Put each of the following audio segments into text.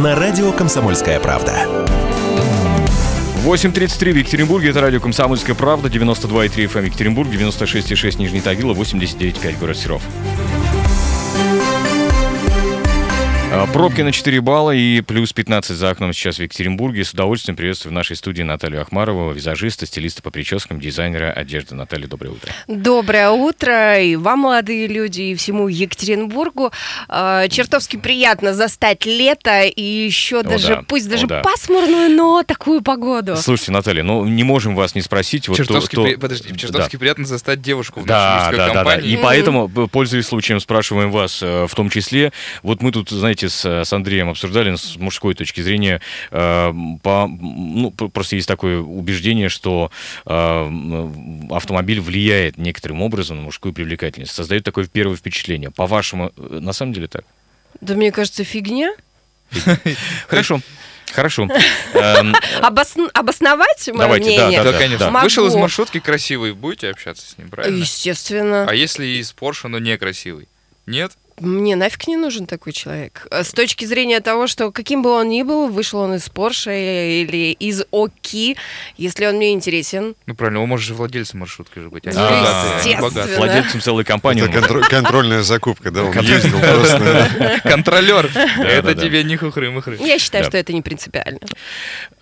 на радио «Комсомольская правда». 8.33 в Екатеринбурге, это радио «Комсомольская правда», 92,3 FM Екатеринбург, 96,6 Нижний Тагила, 89,5 город Серов. Пробки на 4 балла и плюс 15 за окном сейчас в Екатеринбурге. С удовольствием приветствую в нашей студии Наталью Ахмарову, визажиста, стилиста по прическам, дизайнера одежды. Наталья, доброе утро. Доброе утро и вам, молодые люди, и всему Екатеринбургу. Э, Чертовски приятно застать лето и еще даже, да, пусть о даже да. пасмурную, но такую погоду. Слушайте, Наталья, ну не можем вас не спросить. Вот то- Чертовски, то- при- Подожди, чертовски приятно застать девушку в Да, нашей да, да, да. компании. И поэтому, п- пользуясь случаем, спрашиваем вас э, в том числе. Вот мы тут, знаете, с, с Андреем обсуждали с мужской точки зрения. э, по, ну, просто есть такое убеждение, что э, автомобиль влияет некоторым образом на мужскую привлекательность. Создает такое первое впечатление. По-вашему, э, на самом деле так? Да мне кажется, фигня. Хорошо. Хорошо. Эм, Обосн- Обосновать мое Давайте, да, мнение? Да, да, конечно. да. Вышел из Могу. маршрутки красивый, будете общаться с ним, правильно? Естественно. А если из Порше, но некрасивый? Нет? Мне нафиг не нужен такой человек. Э, С точки зрения того, что каким бы он ни был, вышел он из Порше или из ОКИ, если он мне интересен. Ну правильно, он может же владельцем маршрутки же быть. а естественно. Владельцем целой компании. Это он- контро- контрольная закупка, да, он ездил просто. Контролер. Это тебе не хухры-мухры. Я считаю, что это не принципиально.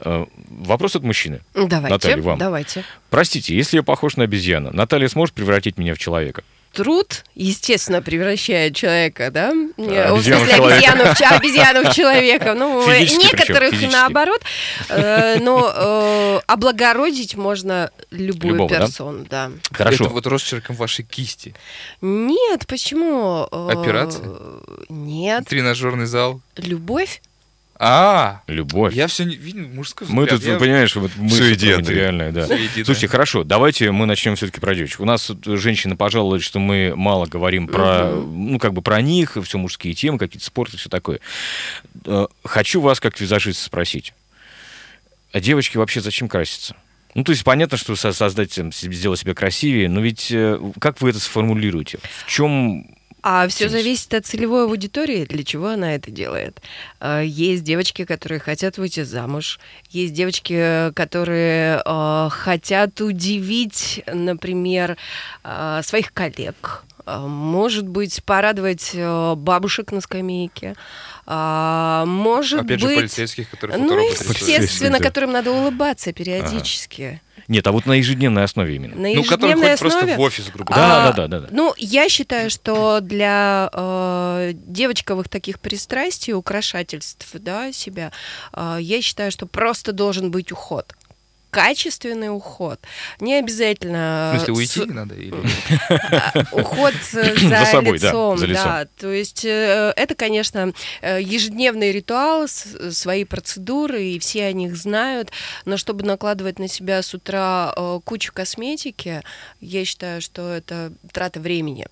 Э, Вопрос от мужчины. Давайте, Наталья, вам. давайте. Простите, если я похож на обезьяну, Наталья сможет превратить меня в человека? Труд, естественно, превращает человека, да? Не, А, в обезьяну в смысле, обезьяну в, обезьяну в человека. Ну, Физически причем, некоторых физически. наоборот. Э, Но э, облагородить можно любую Любого, да? персону, да? Хорошо. Это вот росчерком вашей кисти. Нет, почему? Э, Операция? Нет. Тренажерный зал. Любовь? А, Любовь. я все видел мужской Мы взгляд. тут, Я- понимаешь, вот мы материальные, да. Слушайте, хорошо, давайте мы начнем все-таки про девочек. У нас женщины пожаловались, что мы мало говорим про, ну, как бы про них, все мужские темы, какие-то спорты, все такое. Э, Хочу вас, как визажист, спросить. А девочки вообще зачем краситься? Ну, то есть понятно, что со- создать, сделать себя красивее, но ведь э, как вы это сформулируете? В чем А все зависит от целевой аудитории, для чего она это делает. Э, Есть девочки, которые хотят выйти замуж, есть девочки, которые э, хотят удивить, например, э, своих коллег. Может быть, порадовать бабушек на скамейке. А, Может Опять же, быть, полицейских, которые ну, естественно, которым надо улыбаться периодически. Нет, а вот на ежедневной основе именно. На Ну, который ходит просто основе. в офис, грубо Да, говоря. А, да, да, да, да. Ну, я считаю, что для э, девочковых таких пристрастий, украшательств, да, себя, э, я считаю, что просто должен быть уход. Качественный уход. Не обязательно... В смысле, э, уйти с- надо? Или... уход э, За за собой, да, лицом, за лицом. да. То есть э, это, конечно, э, ежедневный ритуал, свои процедуры, и все о них знают. Но чтобы накладывать на себя с утра э, кучу косметики, я считаю, что это трата времени.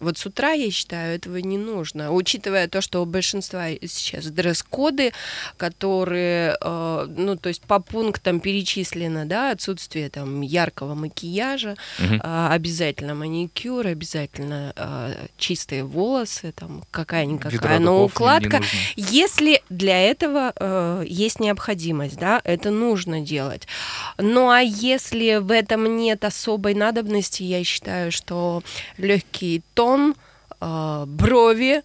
Вот с утра, я считаю, этого не нужно. Учитывая то, что у большинства сейчас дресс-коды, которые, э, ну, то есть по пунктам перечислено, да, отсутствие там яркого макияжа, Мгм. а, обязательно маникюр, обязательно а, чистые волосы, там какая-никакая, но укладка. Если для этого э, есть необходимость, да, это нужно делать. Ну а если в этом нет особой надобности, я считаю, что легкий тон, э, брови,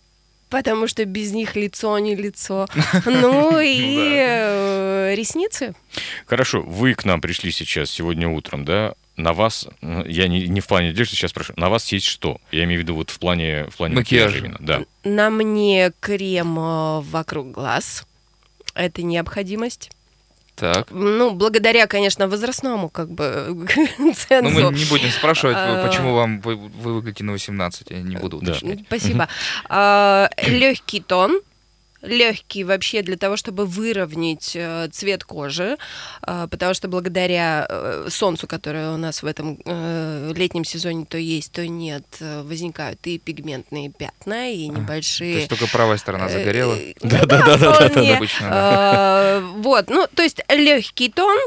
потому что без них лицо не лицо, ну и э, ресницы. Хорошо, вы к нам пришли сейчас, сегодня утром, да? На вас, я не, не в плане одежды сейчас прошу, на вас есть что? Я имею в виду вот в плане, в плане Макияжа. именно, да. На мне крем э, вокруг глаз. Это необходимость. Так. Ну, благодаря, конечно, возрастному как бы Ну, цензу. мы не будем спрашивать, А. почему вам вы, вы выглядите на 18, я не буду Да. уточнять. Спасибо. Легкий тон. Легкий вообще для того, чтобы выровнять э, цвет кожи, э, потому что благодаря э, солнцу, которое у нас в этом летнем сезоне то есть, то нет, возникают и пигментные пятна, и То небольшие есть только правая сторона загорела. Вполне. обычно, Вот, ну, то есть легкий тон.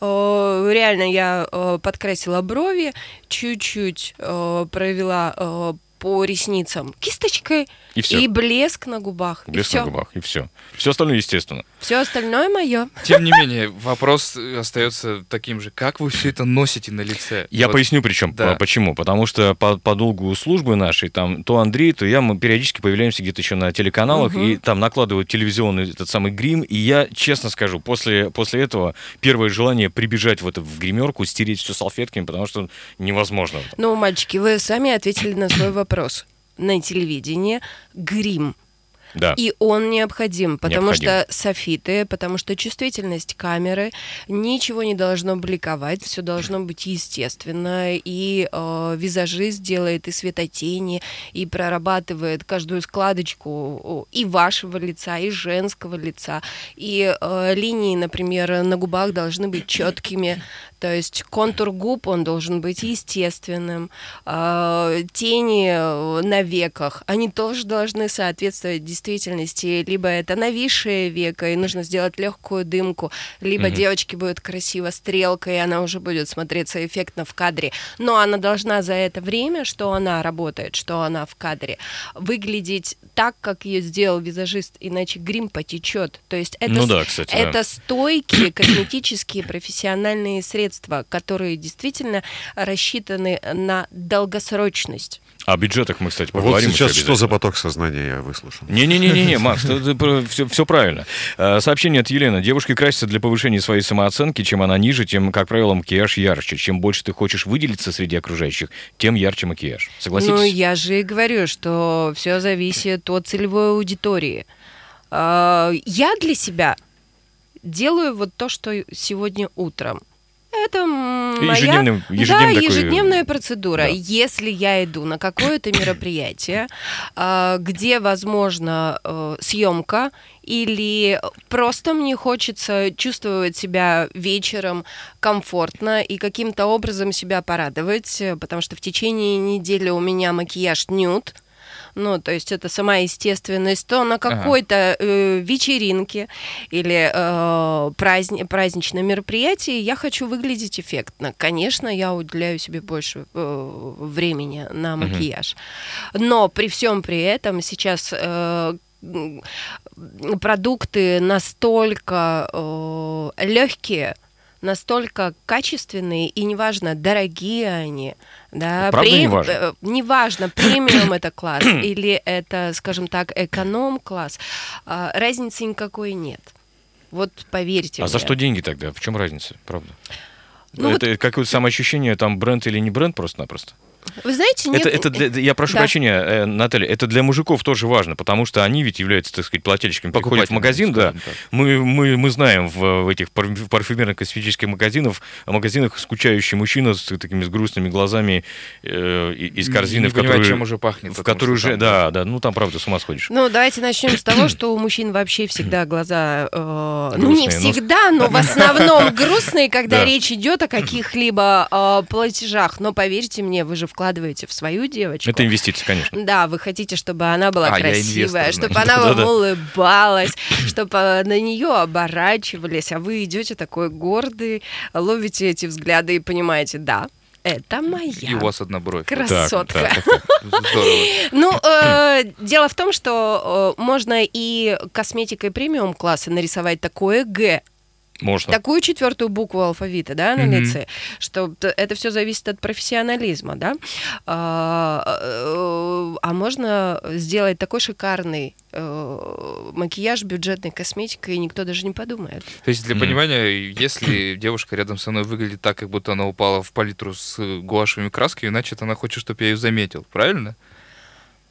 Реально я подкрасила брови, чуть-чуть провела по ресницам кисточкой И всё. и блеск на губах. Блеск и на все. губах, и все. Все остальное, естественно. Все остальное мое. Тем не менее, вопрос э, остается таким же. Как вы все это носите на лице? Я Вот. поясню причем, Да. по- почему. Потому что по, по долгу службы нашей, там, то Андрей, то я, мы периодически появляемся где-то еще на телеканалах, и там накладывают телевизионный этот самый грим, и я, честно скажу, после, после этого первое желание прибежать в, это, в гримерку, стереть все салфетками, потому что невозможно. Ну, мальчики, вы сами ответили на свой вопрос. На телевидении грим. Да. И он необходим, потому Необходим. что софиты, потому что чувствительность камеры, ничего не должно бликовать, все должно быть естественно, и э, визажист делает и светотени, и прорабатывает каждую складочку и вашего лица, и женского лица, и э, линии, например, на губах должны быть четкими, то есть контур губ, он должен быть естественным, э, тени э, на веках, они тоже должны соответствовать действительности, либо это нависшее веко, и нужно сделать легкую дымку, либо Мгм. девочке будет красиво стрелка, и она уже будет смотреться эффектно в кадре, но она должна за это время, что она работает, что она в кадре, выглядеть так, как ее сделал визажист, иначе грим потечет. То есть это ну да, кстати, да. это стойкие косметические профессиональные средства, которые действительно рассчитаны на долгосрочность. О бюджетах мы, кстати, Вот поговорим. сейчас еще что за поток сознания я выслушал? Не-не-не-не, Макс, все, все правильно. Э, Сообщение от Елены. Девушки красятся для повышения своей самооценки. Чем она ниже, тем, как правило, макияж ярче. Чем больше ты хочешь выделиться среди окружающих, тем ярче макияж. Согласитесь? Ну, я же и говорю, что все зависит от целевой аудитории. А, Я для себя делаю вот то, что сегодня утром. Это моя ежедневный- да, ежедневный такой, ежедневная процедура. да. Если я иду на какое-то мероприятие, а, где, возможно, э, съемка, или просто мне хочется чувствовать себя вечером комфортно и каким-то образом себя порадовать, э, потому что в течение недели у меня макияж нюд, ну, то есть это сама естественность, то на какой-то э, вечеринке или э, праздни- праздничном мероприятии я хочу выглядеть эффектно. Конечно, я уделяю себе больше э, времени на макияж. Но при всем при этом сейчас э, продукты настолько легкие, настолько качественные, и неважно, дорогие они, да, Правда, прем- неважно? э, неважно, премиум это класс или это, скажем так, эконом-класс, а, разницы никакой нет. Вот поверьте А мне. за что деньги тогда? В чем разница, правда? Ну это какое-то самоощущение, там бренд или не бренд просто-напросто? Вы знаете, нет... Это, это для- я прошу Да. прощения, э, Наталья, это для мужиков тоже важно, потому что они ведь являются, так сказать, плательщиками. Приходят в магазин, да, так. мы, мы, мы знаем в, в этих пар- парфюмерных косметических магазинах, магазинах скучающий мужчина с такими с грустными глазами э, из корзины, Не в которую, чем уже пахнет. в которую уже, там, да, да, ну там правда с ума сходишь. Ну, давайте начнем с того, что у мужчин вообще всегда глаза, э, ну не ну. всегда, но в основном грустные, когда Да. речь идет о каких-либо э, платежах. Но поверьте мне, вы же вкладываете в свою девочку. Это инвестиции, конечно. Да, вы хотите, чтобы она была А, красивая, инвестор, чтобы она вам улыбалась, чтобы на нее оборачивались, а вы идете такой гордый, ловите эти взгляды и понимаете, да, это моя И у вас одна бровь. Красотка. так, так, так. Здорово. Ну, э, дело в том, что э, можно и косметикой премиум класса нарисовать такое Г, Можно. такую четвертую букву алфавита, да, на Мгм. лице, что это все зависит от профессионализма, да. А, э, а можно сделать такой шикарный э, макияж бюджетной косметикой, и никто даже не подумает. То есть, для Мгм. понимания, если девушка рядом со мной выглядит так, как будто она упала в палитру с гуашевыми красками, значит, она хочет, чтобы я ее заметил, правильно?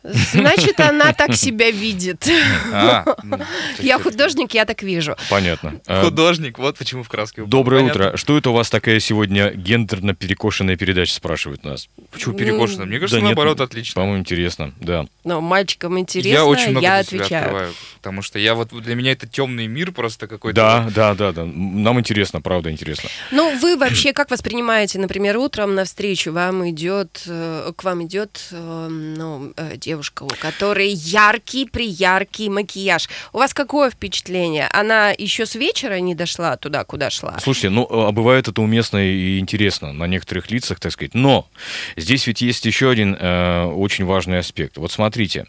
Значит, она так себя видит. А, ну, Я художник, я так вижу. Понятно. Э, Художник, вот почему в краске упал. Доброе Понятно. утро. Что это у вас такая сегодня гендерно перекошенная передача, спрашивают нас. Почему перекошено? Мне кажется, Да нет, наоборот, отлично. По-моему, интересно, да. Но мальчикам интересно, я очень много я отвечаю. открываю, потому что я вот для меня это темный мир просто какой-то. Да, да, да, да. Нам интересно, правда интересно. Ну, вы вообще как воспринимаете, например, утром навстречу вам идет, э, к вам идет э, ну, э, девушка, у которой яркий, прияркий макияж. У вас какое впечатление? Она еще с вечера не дошла туда, куда шла? Слушайте, ну, а бывает это уместно и интересно на некоторых лицах, так сказать. Но здесь ведь есть еще один э, очень важный аспект. Вот смотрите,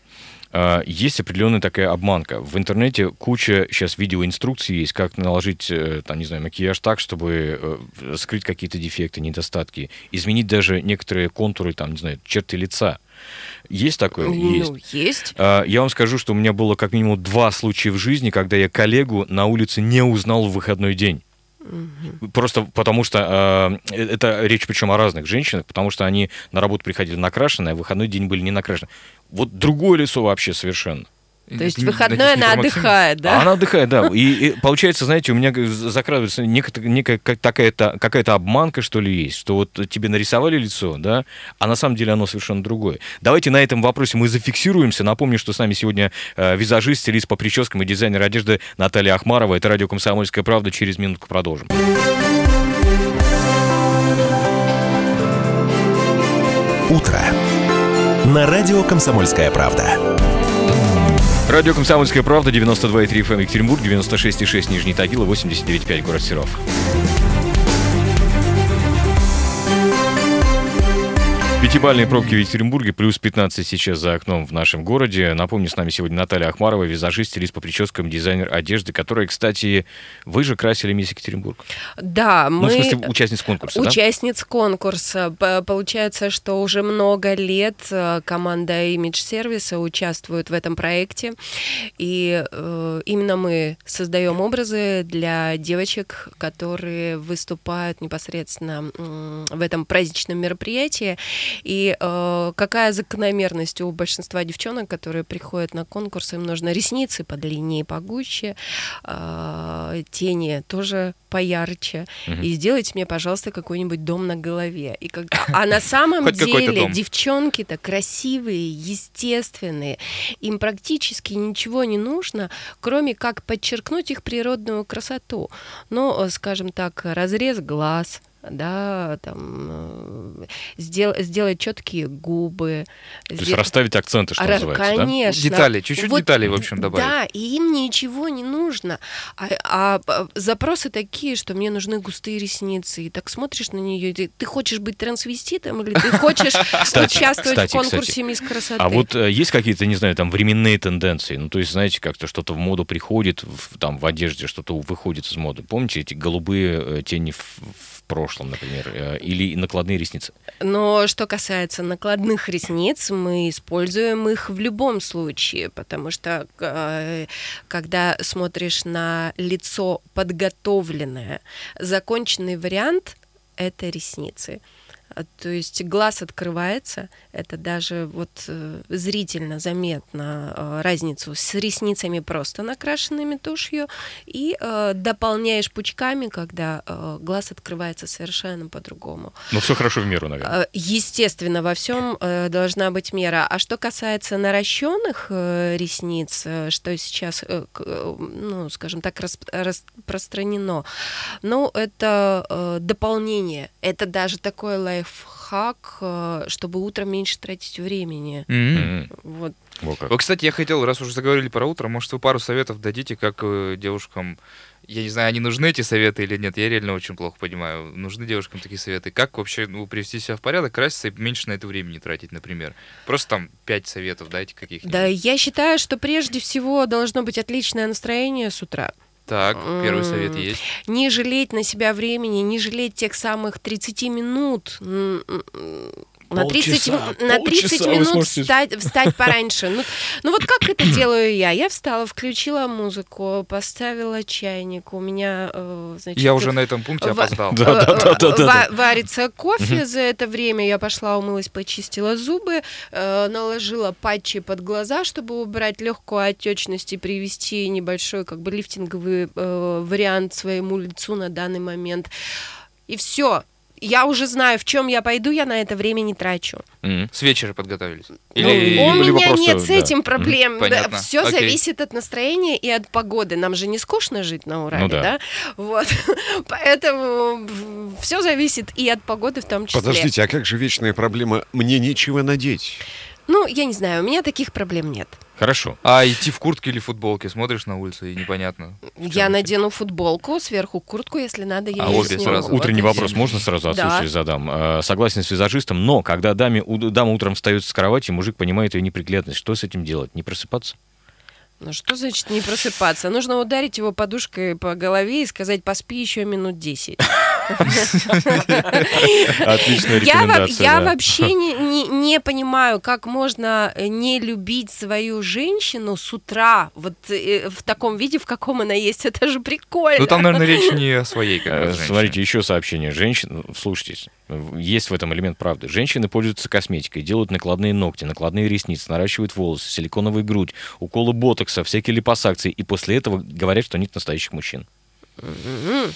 э, есть определенная такая обманка. В интернете куча сейчас видеоинструкций есть, как наложить, э, там, не знаю, макияж так, чтобы э, скрыть какие-то дефекты, недостатки, изменить даже некоторые контуры, там, не знаю, черты лица. Есть такое? Есть. Ну, есть. А, Я вам скажу, что у меня было как минимум два случая в жизни, когда я коллегу на улице не узнал в выходной день. Просто потому что э, это речь причем о разных женщинах, потому что они на работу приходили накрашенные, а в выходной день были не накрашены. Вот другое лицо вообще совершенно. То есть выходной она отдыхает, А да? она отдыхает, да. И, и получается, знаете, у меня закрадывается некая, некая такая-то, какая-то обманка, что ли, есть, что вот тебе нарисовали лицо, да, а на самом деле оно совершенно другое. Давайте на этом вопросе мы зафиксируемся. Напомню, что с нами сегодня э, визажист, стилист по прическам и дизайнер одежды Наталья Ахмарова. Это радио «Комсомольская правда». Через минутку продолжим. Утро. На радио «Комсомольская правда». Радио «Комсомольская правда», 92,3 FM Екатеринбург, 96,6 Нижний Тагил и 89,5 город Серов. Пятибальные пробки в Екатеринбурге, плюс 15 сейчас за окном в нашем городе. Напомню, с нами сегодня Наталья Ахмарова, визажист, стилист по прическам, дизайнер одежды, которая, кстати, вы же красили мисс Екатеринбург. Да, Ну, мы... в смысле, участниц конкурса, да? Участниц конкурса. П- Получается, что уже много лет э, команда Image сервиса участвует в этом проекте. И э, именно мы создаем образы для девочек, которые выступают непосредственно в этом праздничном мероприятии. И э, какая закономерность у большинства девчонок, которые приходят на конкурс, им нужно ресницы подлиннее погуще, э, тени тоже поярче. И сделайте мне, пожалуйста, какой-нибудь дом на голове. И как... А на самом деле девчонки-то красивые, естественные. Им практически ничего не нужно, кроме как подчеркнуть их природную красоту. Ну, скажем так, разрез глаз, да, там э, сдел- сделать четкие губы. То есть сделать- расставить акценты, что Ра- называется, да? Конечно. Детали, чуть-чуть деталей, в общем, добавить. Да, и им ничего не нужно. А, а, а, запросы такие, что мне нужны густые ресницы. И так смотришь на нее, и ты, ты хочешь быть трансвеститом или ты хочешь участвовать в конкурсе. «Мисс красоты». А вот э, есть какие-то, не знаю, там временные тенденции? Ну, то есть, знаете, как-то что-то в моду приходит, в, там в одежде что-то выходит из моды. Помните эти голубые э, тени в прошлом, например, э, или накладные ресницы? Но что касается накладных ресниц, мы используем их в любом случае, потому что э, когда смотришь на лицо подготовленное, законченный вариант это ресницы. А, То есть глаз открывается, это даже вот э, зрительно заметно э, разницу с ресницами просто накрашенными тушью и э, дополняешь пучками, когда глаз открывается совершенно по-другому. Ну, все хорошо в меру, наверное. Естественно, во всем должна быть мера. А что касается наращенных ресниц, что сейчас, ну, скажем так, расп- распространено, ну, это дополнение. Это даже такой лайфхак, э, чтобы утром меньше тратить времени. Мгм. Вот. Во как. Вот, кстати, я хотел, раз уже заговорили про утро, может, вы пару советов дадите, как э, девушкам... Я не знаю, они нужны эти советы или нет, я реально очень плохо понимаю. Нужны девушкам такие советы. Как вообще ну, привести себя в порядок, краситься и меньше на это времени тратить, например? Просто там пять советов дайте каких-нибудь. Да, я считаю, что прежде всего должно быть отличное настроение с утра. Так, первый совет есть. не жалеть на себя времени, не жалеть тех самых 30 минут. На 30, Полчаса, на 30 полчаса вы минут сможете- встать, встать пораньше. Ну, ну вот как это делаю я? Я встала, включила музыку, поставила чайник. У меня, э, значит... Я уже на этом пункте опоздал. Да, да, да, да, да, ва- Варится кофе за это время. Я пошла, умылась, почистила зубы, э, наложила патчи под глаза, чтобы убрать легкую отечность и привести небольшой как бы лифтинговый э, вариант своему лицу на данный момент. И все. Я уже знаю, в чем я пойду, я на это время не трачу. Мгм. С вечера подготовились. Ну, Или... у либо меня просто, нет с да. этим проблем. Понятно. Все Окей. зависит от настроения и от погоды. Нам же не скучно жить на Урале, Ну да. да? Вот. Поэтому все зависит и от погоды в том числе. Подождите, а как же вечная проблема «мне нечего надеть»? Ну, я не знаю, у меня таких проблем нет. Хорошо. А идти в куртке или футболке, смотришь на улице и непонятно. Я надену футболку, сверху куртку, если надо, я А её обе сниму. сразу? Вот Утренний и вопрос можно сразу от Да. задам? Э, Согласен с визажистом, но когда даме, у- дама утром встает с кровати, мужик понимает ее неприглядность. Что с этим делать? Не просыпаться? Ну что значит не просыпаться? Нужно ударить его подушкой по голове и сказать, поспи еще минут 10. Отличная рекомендация. я вообще не, понимаю, как можно э, не любить свою женщину с утра вот э, в таком виде, в каком она есть. Это же прикольно. Ну там, наверное, речь не о своей Э. Смотрите, еще сообщение. Женщин, слушайтесь, в- есть в этом элемент правды. Женщины пользуются косметикой, делают накладные ногти, накладные ресницы, наращивают волосы, силиконовую грудь, уколы ботокса, всякие липосакции, и после этого говорят, что нет настоящих мужчин. Мгм.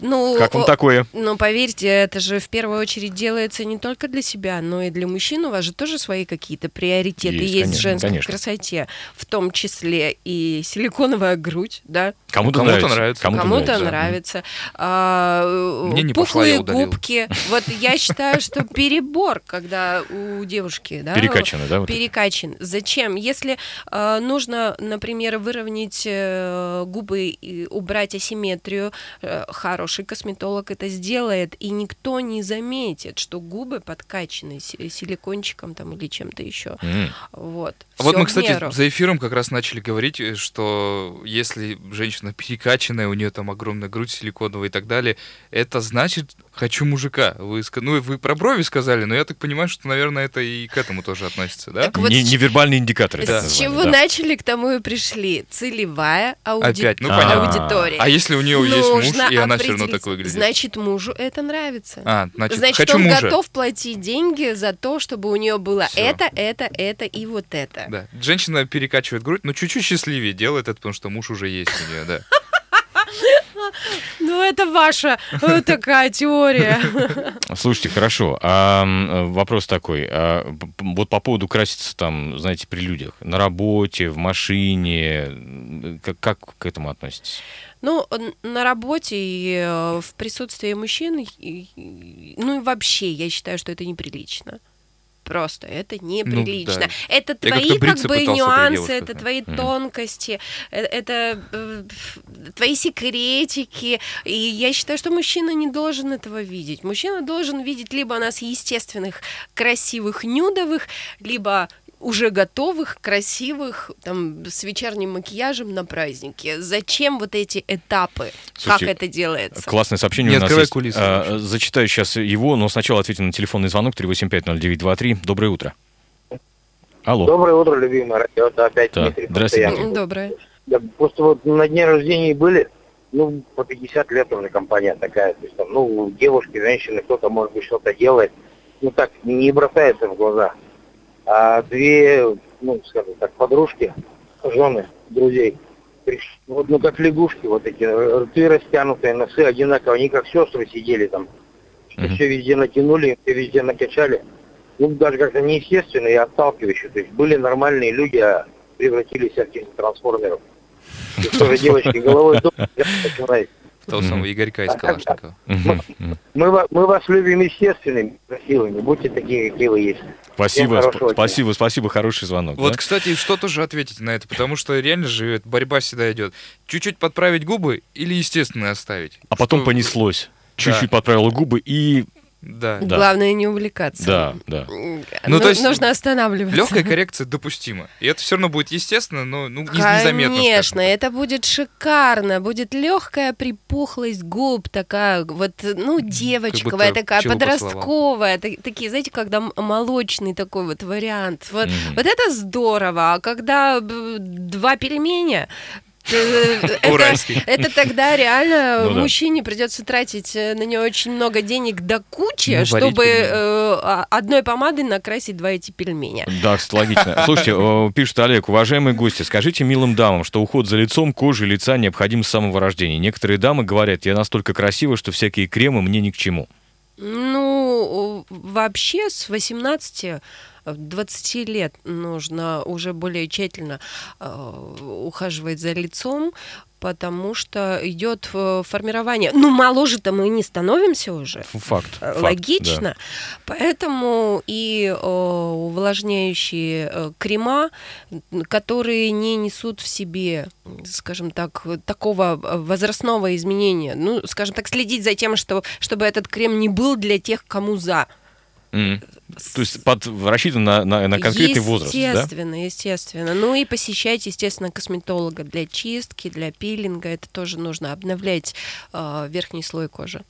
Ну, Как вам такое? Ну, поверьте, это же в первую очередь делается не только для себя, но и для мужчин. У вас же тоже свои какие-то приоритеты Есть, есть, конечно, в женской конечно. красоте, в том числе и силиконовая грудь, да? Кому-то, Кому-то нравится. нравится. Кому-то, Кому-то нравится. нравится. А, Мне не я пухлые удалил. губки. Вот я считаю, что перебор, когда у девушки, да, Перекачано, да? вот это? перекачан. Зачем? Если э, нужно, например, выровнять э, губы и убрать асимметрию, э, хороший косметолог это сделает, и никто не заметит, что губы подкачаны си- силикончиком там или чем-то еще. Вот. Вот мы, кстати, за эфиром как раз начали говорить, э, что если женщина перекачанная, у нее там огромная грудь силиконовая и так далее, это значит «хочу мужика». Вы, ну, вы про брови сказали, но я так понимаю, что, наверное, это и к этому тоже относится, да? Так вот Не- с- невербальные индикаторы. Да. С чего да. начали, к тому и пришли. Целевая ауди- Опять, ну А. понятно. аудитория. А если у нее есть муж, Нужно и она все равно так выглядит? Значит, мужу это нравится. А, значит, Значит, хочу он мужа. готов платить деньги за то, чтобы у нее было Всё. это, это, это и вот это. Да. Женщина перекачивает грудь, но чуть-чуть счастливее делает это, потому что муж уже есть у нее, да. Ну, это ваша э, такая теория. Слушайте, хорошо. А, вопрос такой. А, вот по поводу краситься там, знаете, при людях. На работе, в машине. Как, как к этому относитесь? Ну, на работе и э, в присутствии мужчин, ну и вообще, я считаю, что это неприлично. Просто это неприлично. Ну да. Это твои как бы нюансы, это твои Мгм. тонкости, э, это э, твои секретики. И я считаю, что мужчина не должен этого видеть. Мужчина должен видеть либо нас естественных, красивых, нюдовых, либо уже готовых, красивых, там, с вечерним макияжем на празднике. Зачем вот эти этапы? Слушайте, как это делается? Классное сообщение Не у нас открывай есть. кулисы А, зачитаю сейчас его, но сначала ответим на телефонный звонок 3850923. Доброе утро. Алло. Доброе утро, любимый радио. Это опять Да, Дмитрий. здравствуйте, постоянно. М, Доброе. Да, просто вот на дне рождения были, ну, по 50 лет уже компания такая. То есть, там, ну, девушки, женщины, кто-то, может быть, что-то делает. Ну, так, не бросается в глаза. А две, ну, скажем так, подружки, жены, друзей, приш- вот, ну, как лягушки, вот эти, э, рты растянутые, носы одинаковые, они как сестры сидели там. Мгм. Все везде натянули, все везде накачали. Ну, даже как-то неестественно и отталкивающе. То есть были нормальные люди, а превратились в трансформеров. И тоже девочки головой начинаю. Того самого Игорька из Калашникова. Мы, ва- мы вас любим естественными, красивыми. Будьте такие, какие вы есть. Спасибо, спасибо, спасибо, хороший звонок. Вот, да? кстати, что тоже ответить на это, потому что реально же борьба всегда идет. Чуть-чуть подправить губы или естественно оставить? А потом понеслось. Чуть-чуть подправила губы и... Да. Да. Главное не увлекаться. Да, да. Ну, ну, то есть нужно останавливаться. Легкая коррекция допустима. И это все равно будет естественно, но ну, не- незаметно. Конечно, скажем так. это будет шикарно, будет легкая припухлость губ, такая вот, ну, девочковая, такая подростковая, та- такие, знаете, когда молочный такой вот вариант. Вот, Мгм. вот это здорово, а когда два пельменя, Уральский. это тогда реально Ну мужчине придется тратить э, на нее очень много денег до кучи, Ну, чтобы пельмени. э, а- одной помадой накрасить два эти пельменя. Да, логично. Слушайте, э, пишет Олег, уважаемые гости, скажите милым дамам, что уход за лицом, кожей лица необходим с самого рождения. Некоторые дамы говорят, я настолько красива, что всякие кремы мне ни к чему. Ну, вообще с 18 20 лет нужно уже более тщательно э, ухаживать за лицом, потому что идет э, формирование. Ну, моложе-то мы не становимся уже. Факт. Э, факт, Логично. Поэтому и э, увлажняющие э, крема, которые не несут в себе, скажем так, такого э, возрастного изменения. Ну, скажем так, следить за тем, что, чтобы этот крем не был для тех, кому за. М. То есть под, рассчитан на, на, на конкретный возраст, да? Естественно, естественно. Ну и посещать, естественно, косметолога для чистки, для пилинга. Это тоже нужно обновлять э, верхний слой кожи.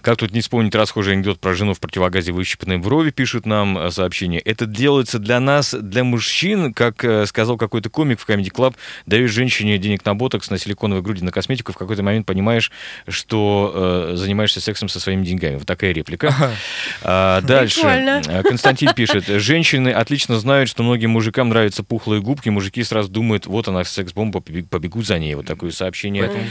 Как тут не вспомнить расхожий анекдот про жену в противогазе выщипанной брови, пишут нам э, сообщение. Это делается для нас, для мужчин, как э, сказал какой-то комик в Comedy Club, даешь женщине денег на ботокс, на силиконовые груди, на косметику, в какой-то момент понимаешь, что э, занимаешься сексом со своими деньгами. Вот такая реплика. А, дальше. Прикольно. Э, Константин пишет. Женщины отлично знают, что многим мужикам нравятся пухлые губки. Мужики сразу думают, вот она, секс-бомба, побег- побегут за ней. Вот такое сообщение. Поэтому.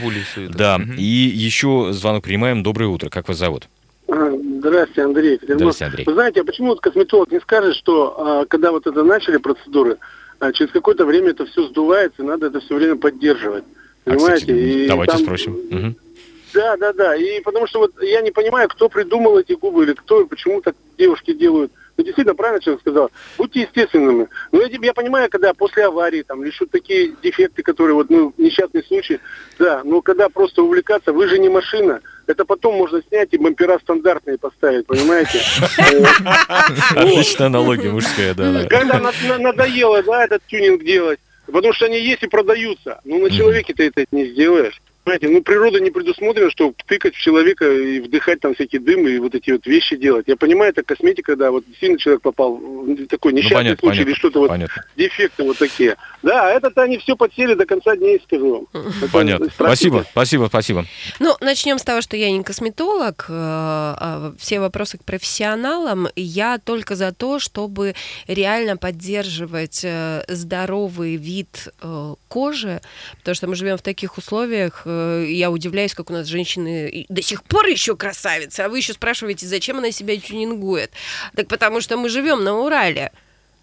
Да, и еще звонок принимаем. Доброе утро. Как вас зовут? А, Здравствуйте, Андрей. Здравствуйте, Андрей. Вы знаете, а почему вот косметолог не скажет, что а, когда вот это начали процедуры, а, через какое-то время это все сдувается, и надо это все время поддерживать. А, Понимаете? кстати, И давайте там- спросим. Мгм. Да, да, да. И потому что вот я не понимаю, кто придумал эти губы или кто и почему так девушки делают. Ну, действительно, правильно человек сказал. Будьте естественными. Ну, я, я понимаю, когда после аварии, там, или такие дефекты, которые, вот, ну, несчастный случай, да, но когда просто увлекаться, вы же не машина, это потом можно снять и бампера стандартные поставить, понимаете? Отличная аналогия мужская, да. да. Когда на- надоело, да, этот тюнинг делать, потому что они есть и продаются. Ну, на человеке ты это не сделаешь. Понимаете, ну природа не предусмотрена, чтобы тыкать в человека и вдыхать там всякие дымы и вот эти вот вещи делать. Я понимаю, это косметика, да, вот сильно человек попал в такой Ну, несчастный понятно, случай понятно, или что-то вот, понятно. дефекты вот такие. Да, а это-то они все подсели до конца дней, скажу вам. Понятно. Спасибо, спасибо, спасибо. Ну, начнем с того, что я не косметолог. э, а Все вопросы к профессионалам. Я только за то, чтобы реально поддерживать э, здоровый вид э, кожи, потому что мы живем в таких условиях. Э, Я удивляюсь, как у нас женщины до сих пор еще красавицы, а вы еще спрашиваете, зачем она себя тюнингует. Так потому что мы живем на Урале.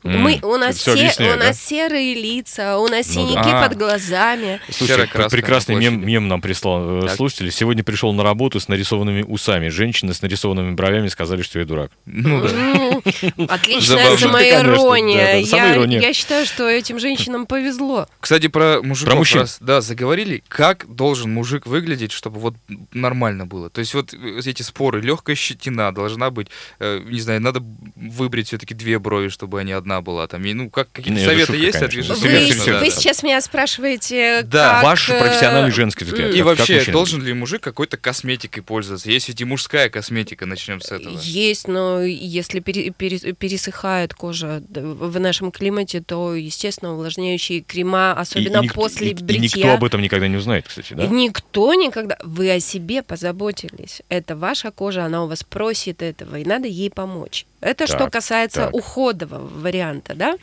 Мы, у, нас всё се- объясняет, у да? нас серые лица, у нас Ну да. синяки А. под глазами. Слушай, прекрасный мем, мем нам прислал э, Так. слушатель. Сегодня пришел на работу с нарисованными усами. Женщины с нарисованными бровями сказали, что я дурак. Ну да. М, Отличная самоирония. Да, да, Я, считаю, что этим женщинам повезло. Кстати, про мужиков Про мужчин. да, заговорили. Как должен мужик выглядеть, чтобы вот нормально было? То есть вот э, эти споры, легкая щетина должна быть, э, не знаю, надо выбрить все-таки две брови, чтобы они одна была. Там, и, ну, как какие-то это советы шутка, есть от конечно. Вы, совет, да, вы да. сейчас меня спрашиваете, Да, как, Ваш э, профессиональный женский взгляд. И Как- как вообще, мужчина должен ли мужик какой-то косметикой пользоваться? Есть ведь и мужская косметика, начнем с этого. Есть, но если пере- пере- пересыхает кожа в нашем климате, то, естественно, увлажняющие крема, И- особенно и ник- после и- и бритья. никто об этом никогда не узнает, кстати, да? Никто никогда... Вы о себе позаботились. Это ваша кожа, она у вас просит этого, и надо ей помочь. Это что Так, касается так. уходового варианта, да?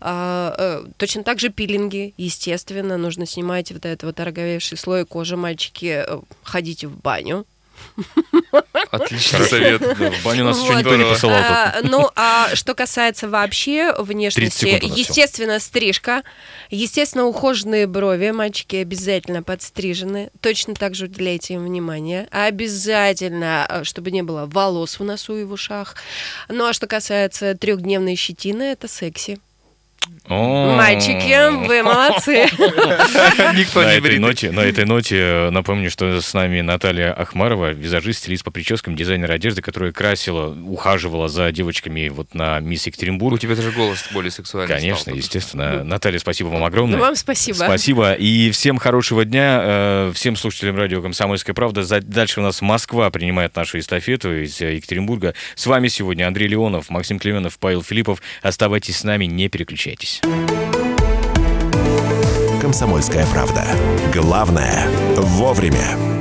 А, э, точно так же пилинги, естественно, нужно снимать вот этот вот ороговевший слой кожи. Мальчики, э, ходите в баню. Отличный совет. Да, в баню нас еще Вот. никто не Здорово. посылал. А, ну, а что касается вообще 30 внешности, естественно, стрижка, естественно, ухоженные брови, мальчики обязательно подстрижены, точно так же уделяйте им внимание, обязательно, а, чтобы не было волос в носу и в ушах. Ну, а что касается трехдневной щетины, это секси. Мальчики, вы молодцы. Никто на не этой ноте, на этой ноте э, напомню, что с нами Наталья Ахмарова, визажист, стилист по прическам, дизайнер одежды, которая красила, ухаживала за девочками вот на Мисс У Екатеринбург. тебя даже голос более сексуальный Конечно, естественно. Наталья, спасибо вам огромное. Ну, вам спасибо. Спасибо. И всем хорошего дня. э, Всем слушателям радио «Комсомольская правда». Дальше у нас Москва принимает нашу эстафету из э, Екатеринбурга. С вами сегодня Андрей Леонов, Максим Клеменов, Павел Филиппов. Оставайтесь с нами, не переключайтесь. «Комсомольская правда». Главное – вовремя.